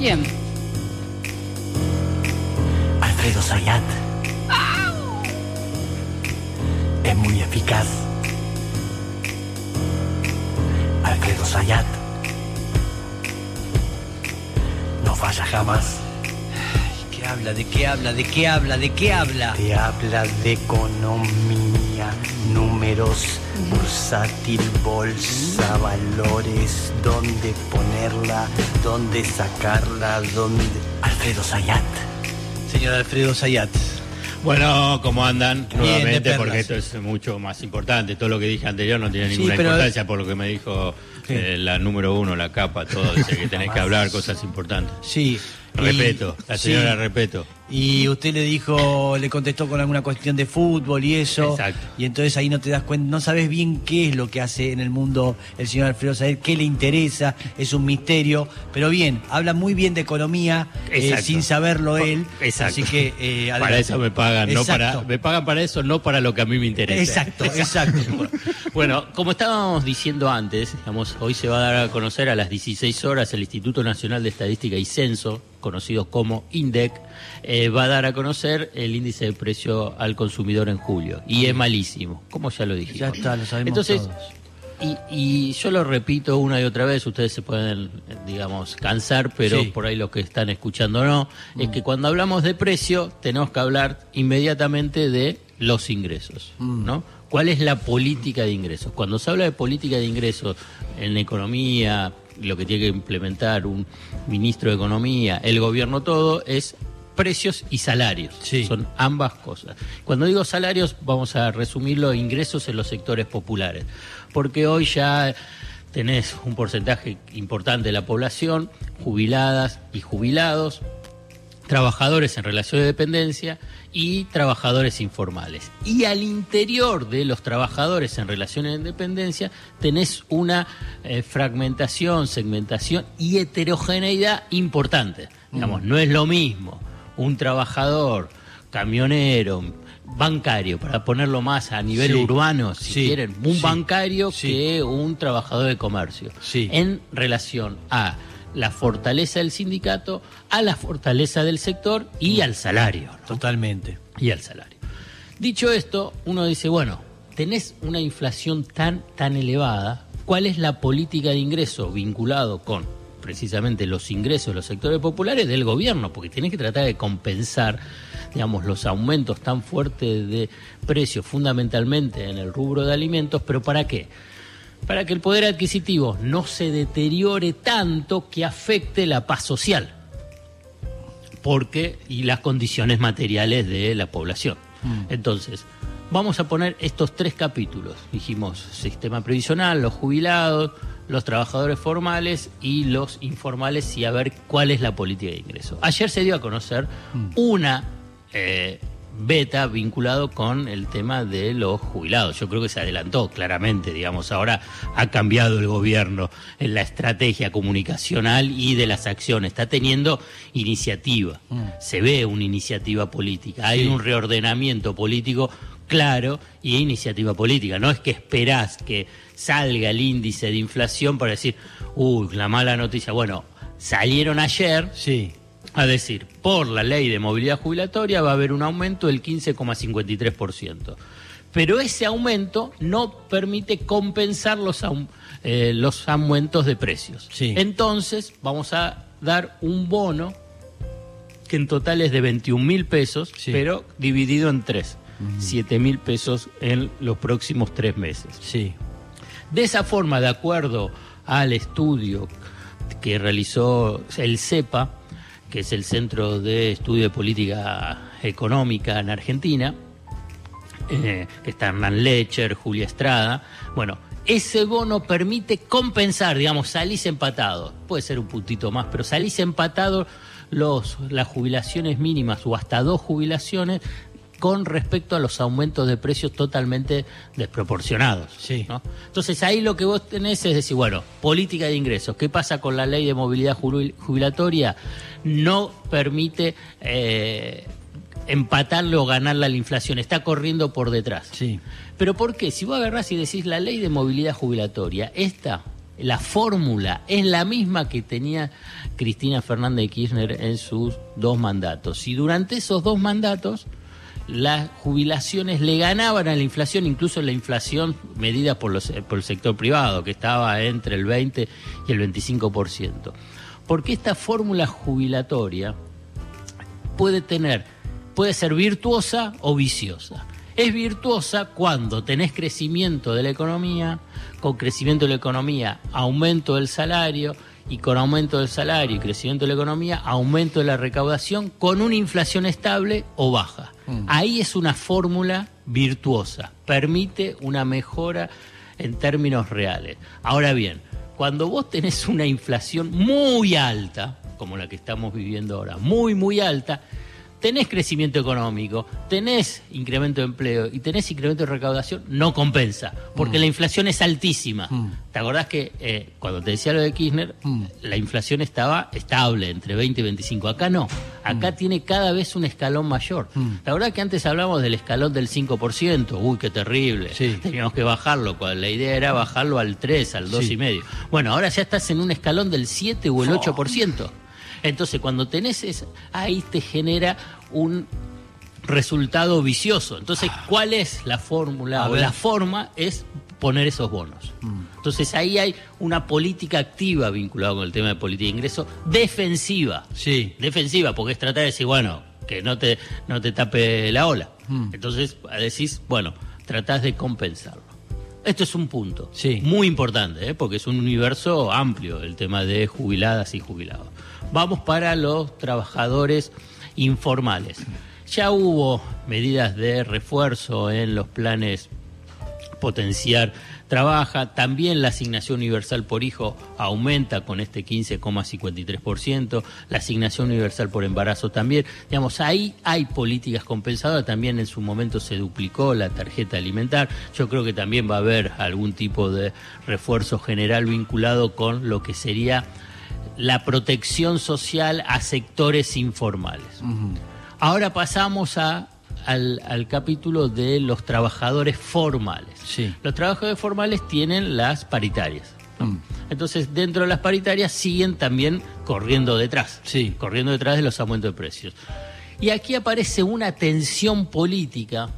¿Quién? Alfredo Zayat. Es muy eficaz. Alfredo Zayat. No falla jamás. ¿Qué habla? ¿De qué habla? ¿De qué habla? ¿De qué habla? Te habla de economía, números, bursátil, bolsa, valores, dónde ponerla, dónde sacarla, dónde... Alfredo Zayat. Señor Alfredo Zayat. Bueno, ¿cómo andan? Nuevamente, porque esto es mucho más importante. Todo lo que dije anterior no tiene Sí, ninguna pero- importancia por lo que me dijo eh, la número uno, la capa, todo. Dice que tenés que hablar cosas importantes. Sí. Respeto, Y- la señora sí. respeto. Y usted le dijo, le contestó con alguna cuestión de fútbol y eso. Exacto. Y entonces ahí no te das cuenta, no sabes bien qué es lo que hace en el mundo el señor Alfredo Saed, qué le interesa, es un misterio. Pero bien, habla muy bien de economía eh, sin saberlo él. Exacto. Así que eh, Para eso me pagan, no para, me pagan para eso, no para lo que a mí me interesa. Exacto, exacto. Bueno, como estábamos diciendo antes, digamos, hoy se va a dar a conocer a las 16 horas el Instituto Nacional de Estadística y Censo, conocido como INDEC, eh, va a dar a conocer el índice de precio al consumidor en julio. Y es malísimo, como ya lo dijimos. Ya está, lo sabemos Entonces, todos. y, y yo lo repito una y otra vez, ustedes se pueden, digamos, cansar, pero Sí. por ahí los que están escuchando no, es que cuando hablamos de precio tenemos que hablar inmediatamente de los ingresos, ¿no? ¿Cuál es la política de ingresos? Cuando se habla de política de ingresos en economía, lo que tiene que implementar un ministro de economía, el gobierno todo, es precios y salarios. Sí. Son ambas cosas. Cuando digo salarios, vamos a resumirlo, ingresos en los sectores populares. Porque hoy ya tenés un porcentaje importante de la población, jubiladas y jubilados, trabajadores en relación de dependencia y trabajadores informales. Y al interior de los trabajadores en relaciones de dependencia tenés una eh, fragmentación, segmentación y heterogeneidad importante. Digamos, no es lo mismo un trabajador, camionero, bancario, para ponerlo más a nivel Sí. urbano, si Sí. quieren, un Sí. bancario que un trabajador de comercio. Sí. En relación a la fortaleza del sindicato, a la fortaleza del sector y al salario. ¿no? Totalmente. Y al salario. Dicho esto, uno dice, bueno, tenés una inflación tan, tan elevada, ¿cuál es la política de ingreso vinculado con precisamente los ingresos de los sectores populares del gobierno? Porque tenés que tratar de compensar, digamos, los aumentos tan fuertes de precios, fundamentalmente en el rubro de alimentos, pero ¿para qué? Para que el poder adquisitivo no se deteriore tanto que afecte la paz social porque y las condiciones materiales de la población. Entonces, vamos a poner estos tres capítulos. Dijimos sistema previsional, los jubilados, los trabajadores formales y los informales y a ver cuál es la política de ingreso. Ayer se dio a conocer una eh, beta vinculado con el tema de los jubilados. Yo creo que se adelantó claramente, digamos, ahora ha cambiado el gobierno en la estrategia comunicacional y de las acciones. Está teniendo iniciativa, se ve una iniciativa política, hay Sí. un reordenamiento político claro y iniciativa política. No es que esperás que salga el índice de inflación para decir, uy, la mala noticia. Bueno, salieron ayer Sí. A decir, por la ley de movilidad jubilatoria va a haber un aumento del 15,53%. Pero ese aumento no permite compensar los, eh, los aumentos de precios. Sí. Entonces vamos a dar un bono que en total es de 21 mil pesos, Sí. pero dividido en tres. 7 mil pesos en los próximos tres meses. Sí. De esa forma, de acuerdo al estudio que realizó el CEPA, que es el Centro de Estudio de Política Económica en Argentina, eh, que está Hernán Lecher, Julia Estrada, bueno, ese bono permite compensar, digamos, salís empatado, puede ser un puntito más, pero salís empatado los, las jubilaciones mínimas o hasta dos jubilaciones con respecto a los aumentos de precios totalmente desproporcionados. Sí. ¿no? Entonces ahí lo que vos tenés es decir, bueno, política de ingresos. ¿Qué pasa con la ley de movilidad jubil- jubilatoria? No permite eh, empatarle o ganarle a la inflación, está corriendo por detrás. Sí. Pero ¿por qué? Si vos agarrás y decís la ley de movilidad jubilatoria, esta la fórmula es la misma que tenía Cristina Fernández de Kirchner en sus dos mandatos. Y durante esos dos mandatos las jubilaciones le ganaban a la inflación, incluso la inflación medida por, los, por el sector privado, que estaba entre el 20 y el 25%. Porque esta fórmula jubilatoria puede tener, puede ser virtuosa o viciosa. Es virtuosa cuando tenés crecimiento de la economía, con crecimiento de la economía, aumento del salario, y con aumento del salario y crecimiento de la economía, aumento de la recaudación con una inflación estable o baja. Mm. Ahí es una fórmula virtuosa, permite una mejora en términos reales. Ahora bien, cuando vos tenés una inflación muy alta, como la que estamos viviendo ahora, muy, muy alta, tenés crecimiento económico, tenés incremento de empleo y tenés incremento de recaudación, no compensa, porque mm. la inflación es altísima. Mm. ¿Te acordás que eh, cuando te decía lo de Kirchner, mm. la inflación estaba estable entre 20 y 25? Acá no, acá tiene cada vez un escalón mayor. ¿Te acordás que antes hablábamos del escalón del 5%? Uy, qué terrible. Teníamos que bajarlo, la idea era bajarlo al 3, al 2,5. Bueno, ahora ya estás en un escalón del 7 o el 8%. Entonces, cuando tenés eso, ahí te genera un resultado vicioso. Entonces, ¿cuál es la fórmula o la forma? Es poner esos bonos. Mm. Entonces ahí hay una política activa vinculada con el tema de política de ingreso, defensiva. Sí. Defensiva, porque es tratar de decir, bueno, que no te, no te tape la ola. Mm. Entonces decís, bueno, tratás de compensarlo. Esto es un punto sí. muy importante, ¿eh? porque es un universo amplio el tema de jubiladas y jubilados. Vamos para los trabajadores informales. Ya hubo medidas de refuerzo en los planes potenciar trabaja, también la asignación universal por hijo aumenta con este 15,53%, la asignación universal por embarazo también, digamos, ahí hay políticas compensadoras, también en su momento se duplicó la tarjeta alimentar, yo creo que también va a haber algún tipo de refuerzo general vinculado con lo que sería la protección social a sectores informales. Ahora pasamos a, al, capítulo de los trabajadores formales. Los trabajadores formales tienen las paritarias. Mm. Entonces, dentro de las paritarias siguen también corriendo detrás, sí. corriendo detrás de los aumentos de precios. Y aquí aparece una tensión política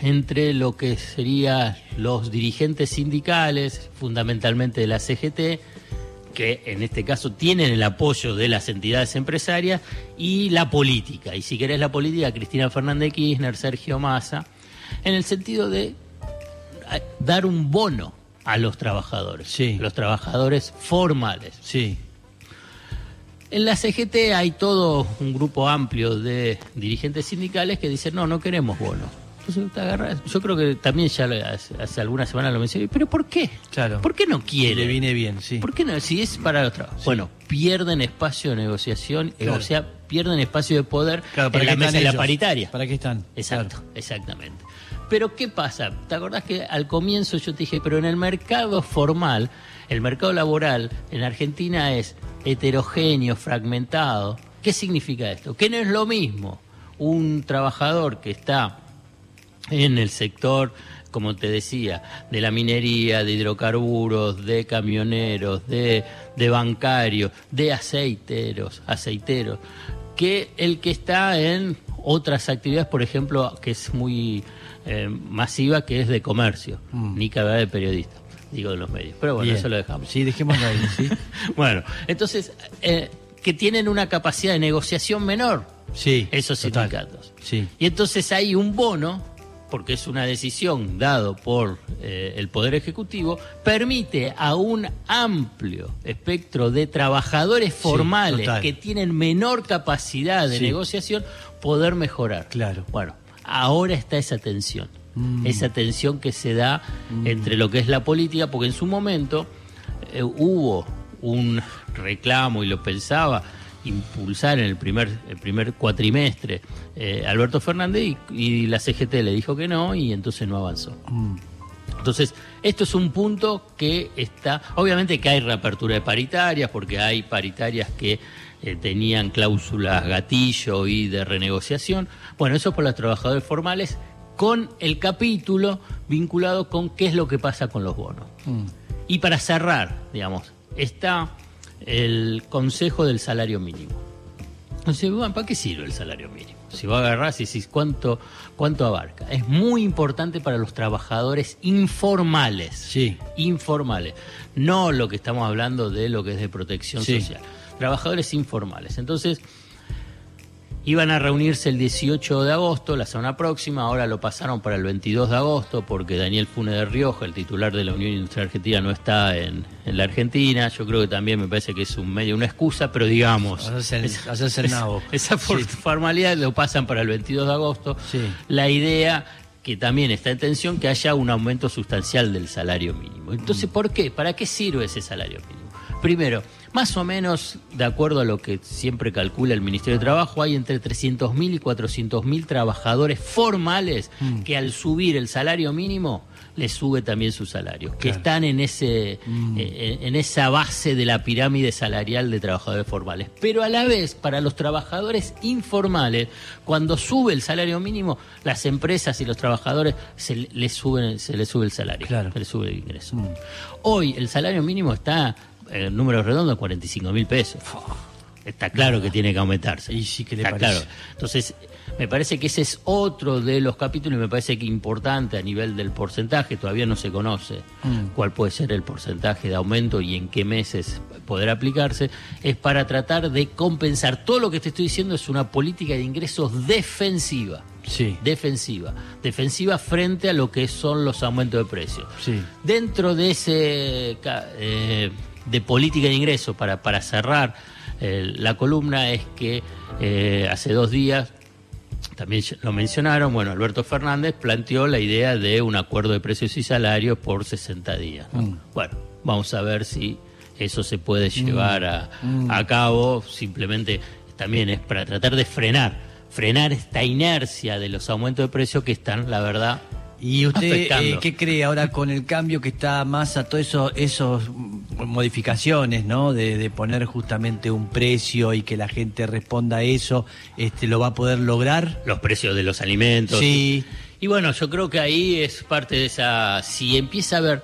entre lo que serían los dirigentes sindicales, fundamentalmente de la CGT, que en este caso tienen el apoyo de las entidades empresarias y la política. Y si querés la política, Cristina Fernández Kirchner, Sergio Massa, en el sentido de eh, dar un bono a los trabajadores, sí. los trabajadores formales. Sí. En la CGT hay todo un grupo amplio de dirigentes sindicales que dicen, no, no queremos bonos yo creo que también ya hace, algunas semanas lo mencioné, pero ¿por qué? Claro. ¿Por qué no quiere? Le viene bien, sí. ¿Por qué no? Si es para los trabajos. Bueno, pierden espacio de negociación, o sea, pierden espacio de poder para en la mesa la paritaria. ¿Para qué están? Exacto, exactamente. Pero ¿qué pasa? ¿Te acordás que al comienzo yo te dije, pero en el mercado formal, el mercado laboral en Argentina es heterogéneo, fragmentado. ¿Qué significa esto? Que no es lo mismo un trabajador que está en el sector, como te decía, de la minería, de hidrocarburos, de camioneros, de, de bancarios, de aceiteros, aceiteros, que el que está en otras actividades, por ejemplo, que es muy eh, masiva, que es de comercio, mm. ni que de periodista, digo de los medios. Pero bueno, eso lo dejamos. Sí, dejémoslo ahí, sí. bueno, entonces, eh, que tienen una capacidad de negociación menor. Sí, esos sindicatos. Sí. Y entonces hay un bono porque es una decisión dado por eh, el Poder Ejecutivo, permite a un amplio espectro de trabajadores formales que tienen menor capacidad de negociación poder mejorar. Claro. Bueno, ahora está esa tensión, mm. esa tensión que se da mm. entre lo que es la política, porque en su momento eh, hubo un reclamo y lo pensaba impulsar en el primer, el primer cuatrimestre eh, Alberto Fernández y, la CGT le dijo que no y entonces no avanzó. Mm. Entonces, esto es un punto que está, obviamente que hay reapertura de paritarias, porque hay paritarias que eh, tenían cláusulas gatillo y de renegociación. Bueno, eso por los trabajadores formales, con el capítulo vinculado con qué es lo que pasa con los bonos. Mm. Y para cerrar, digamos, está el Consejo del Salario Mínimo. Entonces, bueno, ¿para qué sirve el salario mínimo? Si va a agarrar, si, si, ¿cuánto, ¿cuánto abarca? Es muy importante para los trabajadores informales. Sí. Informales. No lo que estamos hablando de lo que es de protección Sí. social. Trabajadores informales. Entonces, Iban a reunirse el 18 de agosto, la semana próxima, ahora lo pasaron para el 22 de agosto porque Daniel Funes de Rioja, el titular de la Unión Industrial Argentina, no está en, en la Argentina. Yo creo que también me parece que es un medio una excusa, pero digamos, Hacerse el- esa- esa- Sí. formalidad lo pasan para el 22 de agosto. Sí. La idea que también está en tensión que haya un aumento sustancial del salario mínimo. Entonces, ¿por qué? ¿Para qué sirve ese salario mínimo? Primero, más o menos, de acuerdo a lo que siempre calcula el Ministerio de Trabajo, hay entre 300.000 y 400.000 trabajadores formales Mm. que al subir el salario mínimo les sube también su salario, que están en ese Mm. eh, en esa base de la pirámide salarial de trabajadores formales. Pero a la vez, para los trabajadores informales, cuando sube el salario mínimo, las empresas y los trabajadores se le- les suben se les sube el salario, Claro. se les sube el ingreso. Hoy el salario mínimo está en números redondos 45 mil pesos. Está claro que tiene que aumentarse. Y sí que le Está parece. claro. Entonces, me parece que ese es otro de los capítulos y me parece que importante a nivel del porcentaje, todavía no se conoce Mm. cuál puede ser el porcentaje de aumento y en qué meses poder aplicarse, es para tratar de compensar. Todo lo que te estoy diciendo es una política de ingresos defensiva. Sí. Defensiva. Defensiva frente a lo que son los aumentos de precios. Sí. Dentro de ese eh, de política de ingresos, para, para cerrar eh, la columna, es que eh, hace dos días, también lo mencionaron, bueno, Alberto Fernández planteó la idea de un acuerdo de precios y salarios por 60 días. ¿no? Mm. Bueno, vamos a ver si eso se puede llevar a, a cabo, simplemente también es para tratar de frenar, frenar esta inercia de los aumentos de precios que están, la verdad, ¿Y usted eh, qué cree ahora con el cambio que está más a todas eso, esos modificaciones, ¿no? De, de poner justamente un precio y que la gente responda a eso, este, ¿lo va a poder lograr? los precios de los alimentos. Sí. Y bueno, yo creo que ahí es parte de esa. Si empieza a ver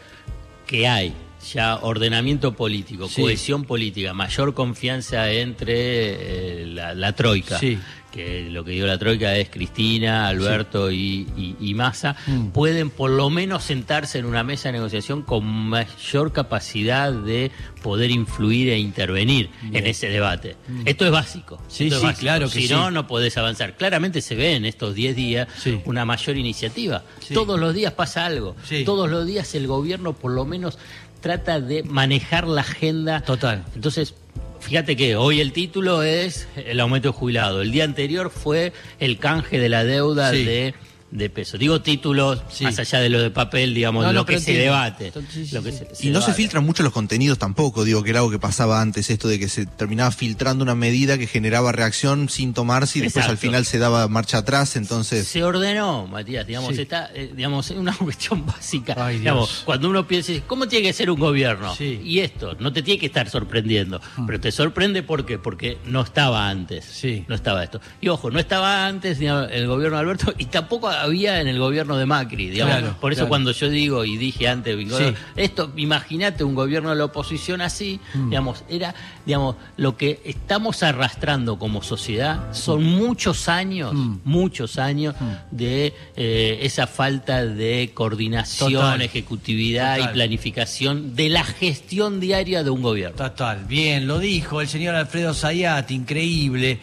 que hay ya ordenamiento político, Sí. cohesión política, mayor confianza entre eh, la, la troika. Sí. Que lo que digo la troika es Cristina, Alberto y, y, y Massa, Mm. pueden por lo menos sentarse en una mesa de negociación con mayor capacidad de poder influir e intervenir en ese debate. Esto es básico. Mm. Sí, esto es sí, básico. claro que si sí. no, no podés avanzar. Claramente se ve en estos 10 días Sí. una mayor iniciativa. Todos los días pasa algo. Todos los días el gobierno por lo menos trata de manejar la agenda. Total. Entonces, fíjate que hoy el título es el aumento de jubilado. El día anterior fue el canje de la deuda Sí. de, de peso. Digo títulos Sí. más allá de lo de papel, digamos, No, lo que se debate. Entonces, sí, Lo que sí. se- se Y no se filtran mucho los contenidos tampoco, digo, que era algo que pasaba antes, esto de que se terminaba filtrando una medida que generaba reacción sin tomarse y después al final se daba marcha atrás, entonces... se ordenó, Matías, digamos, Sí. está, eh, digamos, es una cuestión básica. Ay, Dios. digamos, cuando uno piensa, ¿cómo tiene que ser un gobierno? Sí. Y esto, no te tiene que estar sorprendiendo, pero te sorprende ¿por qué? porque no estaba antes. Sí. No estaba esto. Y ojo, no estaba antes el gobierno de Alberto y tampoco había en el gobierno de Macri, digamos. Claro, Por eso claro. cuando yo digo y dije antes, Sí. esto, imagínate un gobierno de la oposición así, Mm. digamos, era, digamos, lo que estamos arrastrando como sociedad son muchos años, Mm. muchos años de eh, esa falta de coordinación, Total. ejecutividad Total. y planificación de la gestión diaria de un gobierno. Total, bien, lo dijo el señor Alfredo Zayat, increíble.